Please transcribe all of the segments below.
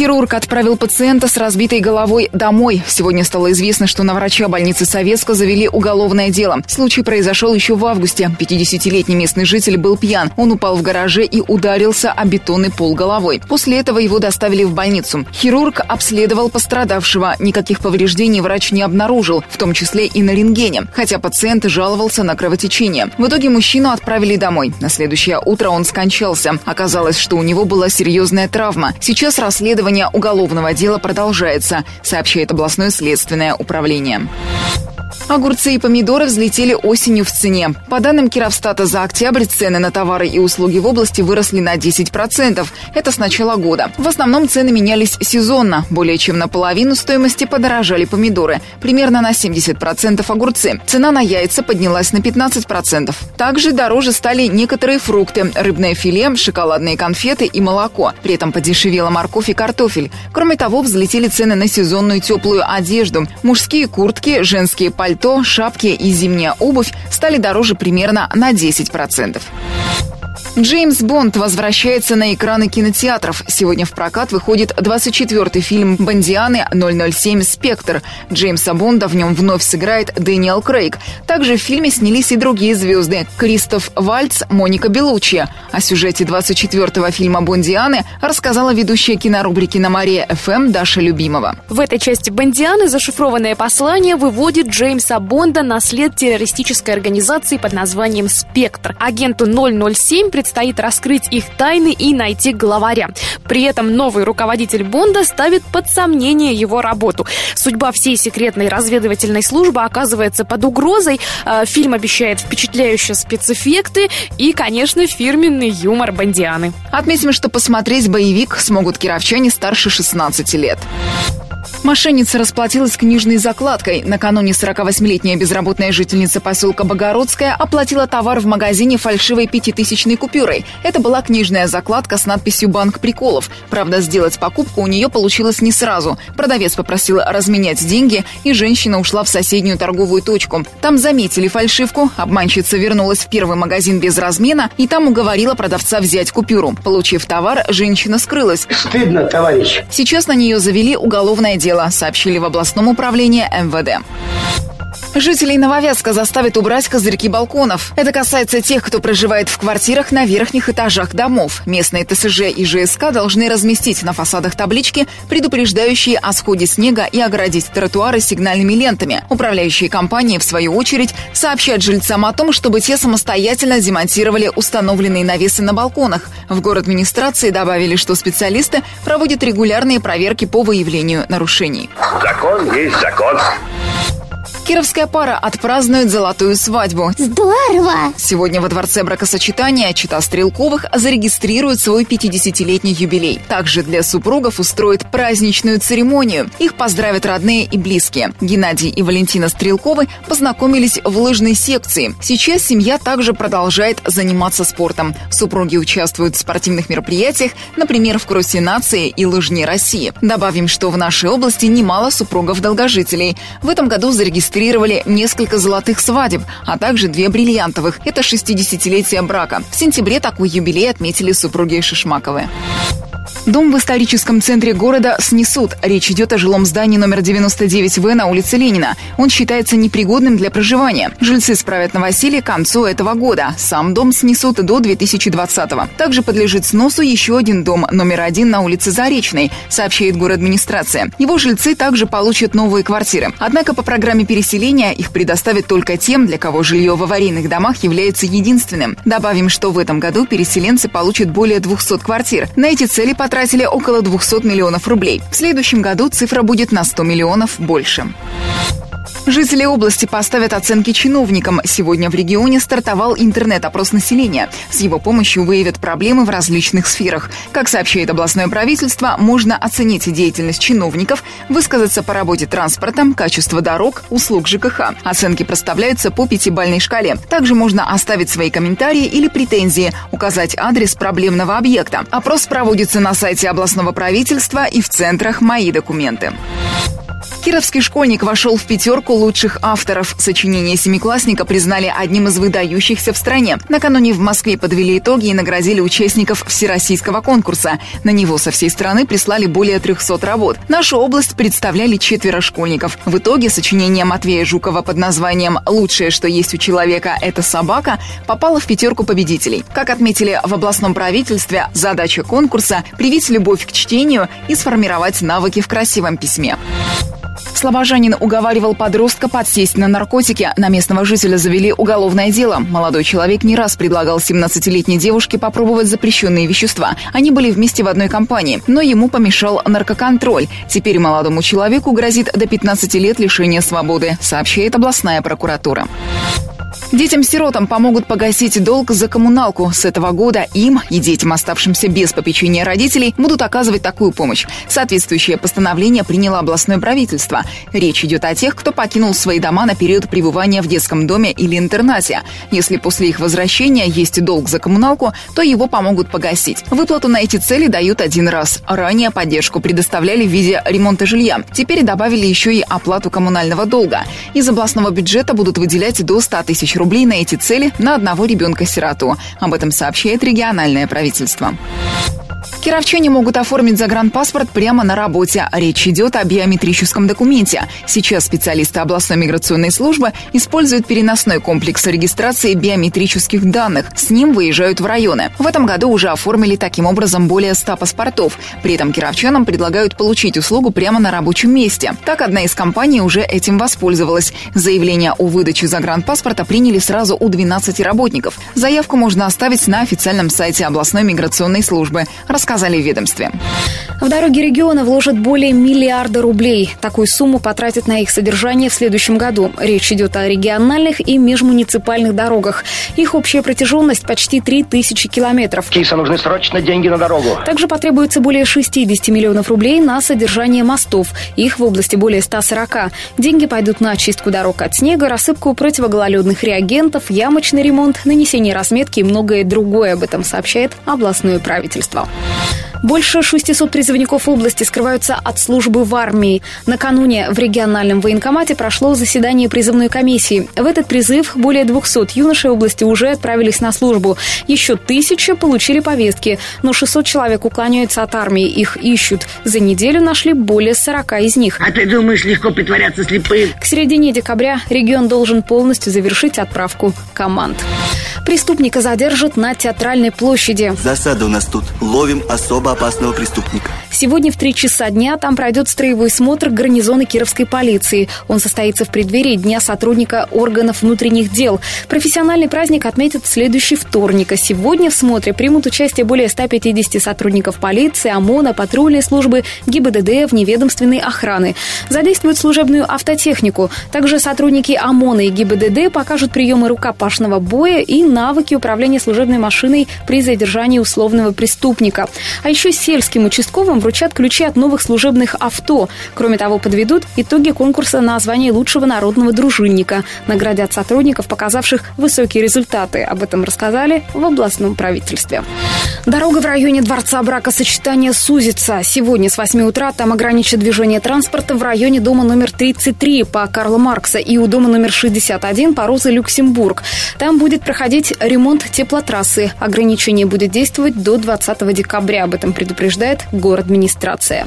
Хирург отправил пациента с разбитой головой домой. Сегодня стало известно, что на врача больницы Советска завели уголовное дело. Случай произошел еще в августе. 50-летний местный житель был пьян. Он упал в гараже и ударился о бетонный пол головой. После этого его доставили в больницу. Хирург обследовал пострадавшего. Никаких повреждений врач не обнаружил, в том числе и на рентгене. Хотя пациент жаловался на кровотечение. В итоге мужчину отправили домой. На следующее утро он скончался. Оказалось, что у него была серьезная травма. Сейчас расследование Расследование уголовного дела продолжается, сообщает областное следственное управление. Огурцы и помидоры взлетели осенью в цене. По данным Кировстата, за октябрь цены на товары и услуги в области выросли на 10%. Это с начала года. В основном цены менялись сезонно. Более чем на половину стоимости подорожали помидоры. Примерно на 70% огурцы. Цена на яйца поднялась на 15%. Также дороже стали некоторые фрукты, рыбное филе, шоколадные конфеты и молоко. При этом подешевела морковь и картофель. Кроме того, взлетели цены на сезонную теплую одежду. Мужские куртки, женские пальто, шапки и зимняя обувь стали дороже примерно на 10%. Джеймс Бонд возвращается на экраны кинотеатров. Сегодня в прокат выходит 24-й фильм Бондианы 007 «Спектр». Джеймса Бонда в нем вновь сыграет Дэниел Крейг. Также в фильме снялись и другие звезды – Кристоф Вальц, Моника Белуччи. О сюжете 24-го фильма Бондианы рассказала ведущая кинорубрики на Мария FM Даша Любимова. В этой части Бондианы зашифрованное послание выводит Джеймса Бонда на след террористической организации под названием «Спектр». Агенту 007 предстоит раскрыть их тайны и найти главаря. При этом новый руководитель Бонда ставит под сомнение его работу. Судьба всей секретной разведывательной службы оказывается под угрозой. Э, фильм обещает впечатляющие спецэффекты и, конечно, фирменный юмор Бондианы. Отметим, что посмотреть боевик смогут кировчане старше 16 лет. Мошенница расплатилась книжной закладкой. Накануне 48-летняя безработная жительница поселка Богородская оплатила товар в магазине фальшивой пятитысячной купюрой. Это была книжная закладка с надписью «Банк приколов». Правда, сделать покупку у нее получилось не сразу. Продавец попросил разменять деньги, и женщина ушла в соседнюю торговую точку. Там заметили фальшивку, обманщица вернулась в первый магазин без размена и там уговорила продавца взять купюру. Получив товар, женщина скрылась. Стыдно, товарищ. Сейчас на нее завели уголовное дело, сообщили в областном управлении МВД. Жителей Нововязка заставят убрать козырьки балконов. Это касается тех, кто проживает в квартирах на верхних этажах домов. Местные ТСЖ и ЖСК должны разместить на фасадах таблички, предупреждающие о сходе снега и оградить тротуары сигнальными лентами. Управляющие компании, в свою очередь, сообщают жильцам о том, чтобы те самостоятельно демонтировали установленные навесы на балконах. В город администрации добавили, что специалисты проводят регулярные проверки по выявлению нарушений. Закон есть закон. Кировская пара отпразднует золотую свадьбу. Здорово! Сегодня во Дворце бракосочетания Чита Стрелковых зарегистрирует свой 50-летний юбилей. Также для супругов устроит праздничную церемонию. Их поздравят родные и близкие. Геннадий и Валентина Стрелковы познакомились в лыжной секции. Сейчас семья также продолжает заниматься спортом. Супруги участвуют в спортивных мероприятиях, например, в Кроссе нации и Лыжне России. Добавим, что в нашей области немало супругов-долгожителей. В этом году зарегистрировали зарегистрировали несколько золотых свадеб, а также две бриллиантовых. Это 60-летие брака. В сентябре такой юбилей отметили супруги Шишмаковы. Дом в историческом центре города снесут. Речь идет о жилом здании номер 99В на улице Ленина. Он считается непригодным для проживания. Жильцы справят новоселье к концу этого года. Сам дом снесут до 2020-го. Также подлежит сносу еще один дом, номер один на улице Заречной, сообщает администрация. Его жильцы также получат новые квартиры. Однако по программе переселения их предоставят только тем, для кого жилье в аварийных домах является единственным. Добавим, что в этом году переселенцы получат более 200 квартир. На эти цели потратили около 200 миллионов рублей. В следующем году цифра будет на 100 миллионов больше. Жители области поставят оценки чиновникам. Сегодня в регионе стартовал интернет-опрос населения. С его помощью выявят проблемы в различных сферах. Как сообщает областное правительство, можно оценить деятельность чиновников, высказаться по работе транспортом, качество дорог, услуг ЖКХ. Оценки проставляются по пятибальной шкале. Также можно оставить свои комментарии или претензии, указать адрес проблемного объекта. Опрос проводится на сайте областного правительства и в центрах «Мои документы». Кировский школьник вошел в пятерку лучших авторов. Сочинение семиклассника признали одним из выдающихся в стране. Накануне в Москве подвели итоги и наградили участников всероссийского конкурса. На него со всей страны прислали более 300 работ. Нашу область представляли четверо школьников. В итоге сочинение Матвея Жукова под названием «Лучшее, что есть у человека – это собака» попало в пятерку победителей. Как отметили в областном правительстве, задача конкурса – привить любовь к чтению и сформировать навыки в красивом письме. Слобожанин уговаривал подростка подсесть на наркотики. На местного жителя завели уголовное дело. Молодой человек не раз предлагал 17-летней девушке попробовать запрещенные вещества. Они были вместе в одной компании, но ему помешал наркоконтроль. Теперь молодому человеку грозит до 15 лет лишения свободы, сообщает областная прокуратура. Детям-сиротам помогут погасить долг за коммуналку. С этого года им и детям, оставшимся без попечения родителей, будут оказывать такую помощь. Соответствующее постановление приняло областное правительство. Речь идет о тех, кто покинул свои дома на период пребывания в детском доме или интернате. Если после их возвращения есть долг за коммуналку, то его помогут погасить. Выплату на эти цели дают один раз. Ранее поддержку предоставляли в виде ремонта жилья. Теперь добавили еще и оплату коммунального долга. Из областного бюджета будут выделять до 100 тысяч рублей на эти цели на одного ребенка-сироту. Об этом сообщает региональное правительство. Кировчане могут оформить загранпаспорт прямо на работе. Речь идет о биометрическом документе. Сейчас специалисты областной миграционной службы используют переносной комплекс регистрации биометрических данных. С ним выезжают в районы. В этом году уже оформили таким образом более 100 паспортов. При этом кировчанам предлагают получить услугу прямо на рабочем месте. Так, одна из компаний уже этим воспользовалась. Заявление о выдаче загранпаспорта приняли сразу у 12 работников. Заявку можно оставить на официальном сайте областной миграционной службы рассказали в ведомстве. В дороги региона вложат более миллиарда рублей. Такую сумму потратят на их содержание в следующем году. Речь идет о региональных и межмуниципальных дорогах. Их общая протяженность почти 3000 километров. Киса, нужны срочно деньги на дорогу. Также потребуется более 60 миллионов рублей на содержание мостов. Их в области более 140. Деньги пойдут на очистку дорог от снега, рассыпку противогололедных реагентов, ямочный ремонт, нанесение разметки и многое другое. Об этом сообщает областное правительство. Больше 600 призывников области скрываются от службы в армии. Накануне в региональном военкомате прошло заседание призывной комиссии. В этот призыв более 200 юношей области уже отправились на службу. Еще тысячи получили повестки, но 600 человек уклоняются от армии. Их ищут. За неделю нашли более 40 из них. А ты думаешь, легко притворяться слепым? К середине декабря регион должен полностью завершить отправку команд. Преступника задержат на Театральной площади. Засада у нас тут. Ловим особо опасного преступника. Сегодня в три часа дня там пройдет строевой смотр гарнизона Кировской полиции. Он состоится в преддверии Дня сотрудника органов внутренних дел. Профессиональный праздник отметят в следующий вторник. А сегодня в смотре примут участие более 150 сотрудников полиции, ОМОНа, патрульной службы, ГИБДД, вневедомственной охраны. Задействуют служебную автотехнику. Также сотрудники ОМОНа и ГИБДД покажут приемы рукопашного боя и навыки управления служебной машиной при задержании условного преступника. А еще сельским участковым вручат ключи от новых служебных авто. Кроме того, подведут итоги конкурса на звание лучшего народного дружинника. Наградят сотрудников, показавших высокие результаты. Об этом рассказали в областном правительстве. Дорога в районе Дворца бракосочетания сузится. Сегодня с 8 утра там ограничат движение транспорта в районе дома номер 33 по Карла Маркса и у дома номер 61 по Розы Люксембург. Там будет проходить ремонт теплотрассы. Ограничение будет действовать до 20 декабря. Об этом предупреждает город администрация.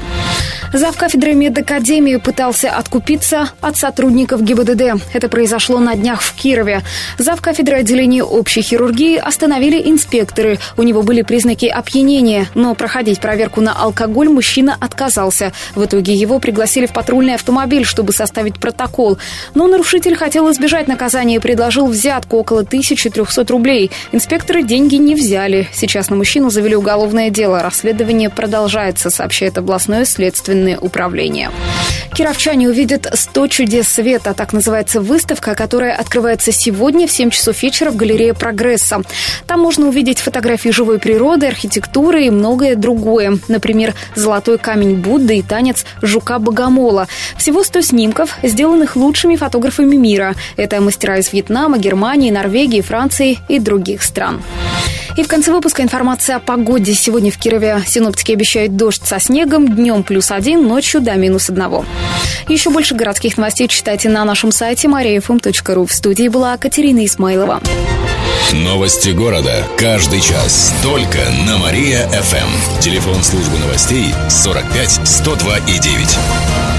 Зав кафедры медакадемии пытался откупиться от сотрудников ГИБДД. Это произошло на днях в Кирове. Зав кафедры отделения общей хирургии остановили инспекторы. У него были признаки опьянения, но проходить проверку на алкоголь мужчина отказался. В итоге его пригласили в патрульный автомобиль, чтобы составить протокол. Но нарушитель хотел избежать наказания и предложил взятку около 1300 рублей. Инспекторы деньги не взяли. Сейчас на мужчину завели уголовное дело. Расследование продолжается, сообщает областное следственное единое управление. Кировчане увидят 100 чудес света. Так называется выставка, которая открывается сегодня в 7 часов вечера в галерее «Прогресса». Там можно увидеть фотографии живой природы, архитектуры и многое другое. Например, золотой камень Будды и танец жука-богомола. Всего 100 снимков, сделанных лучшими фотографами мира. Это мастера из Вьетнама, Германии, Норвегии, Франции и других стран. И в конце выпуска информация о погоде. Сегодня в Кирове синоптики обещают дождь со снегом, днем плюс один, ночью до минус одного. Еще больше городских новостей читайте на нашем сайте mariafm.ru. В студии была Катерина Исмайлова. Новости города. Каждый час. Только на Мария-ФМ. Телефон службы новостей 45 102 и 9.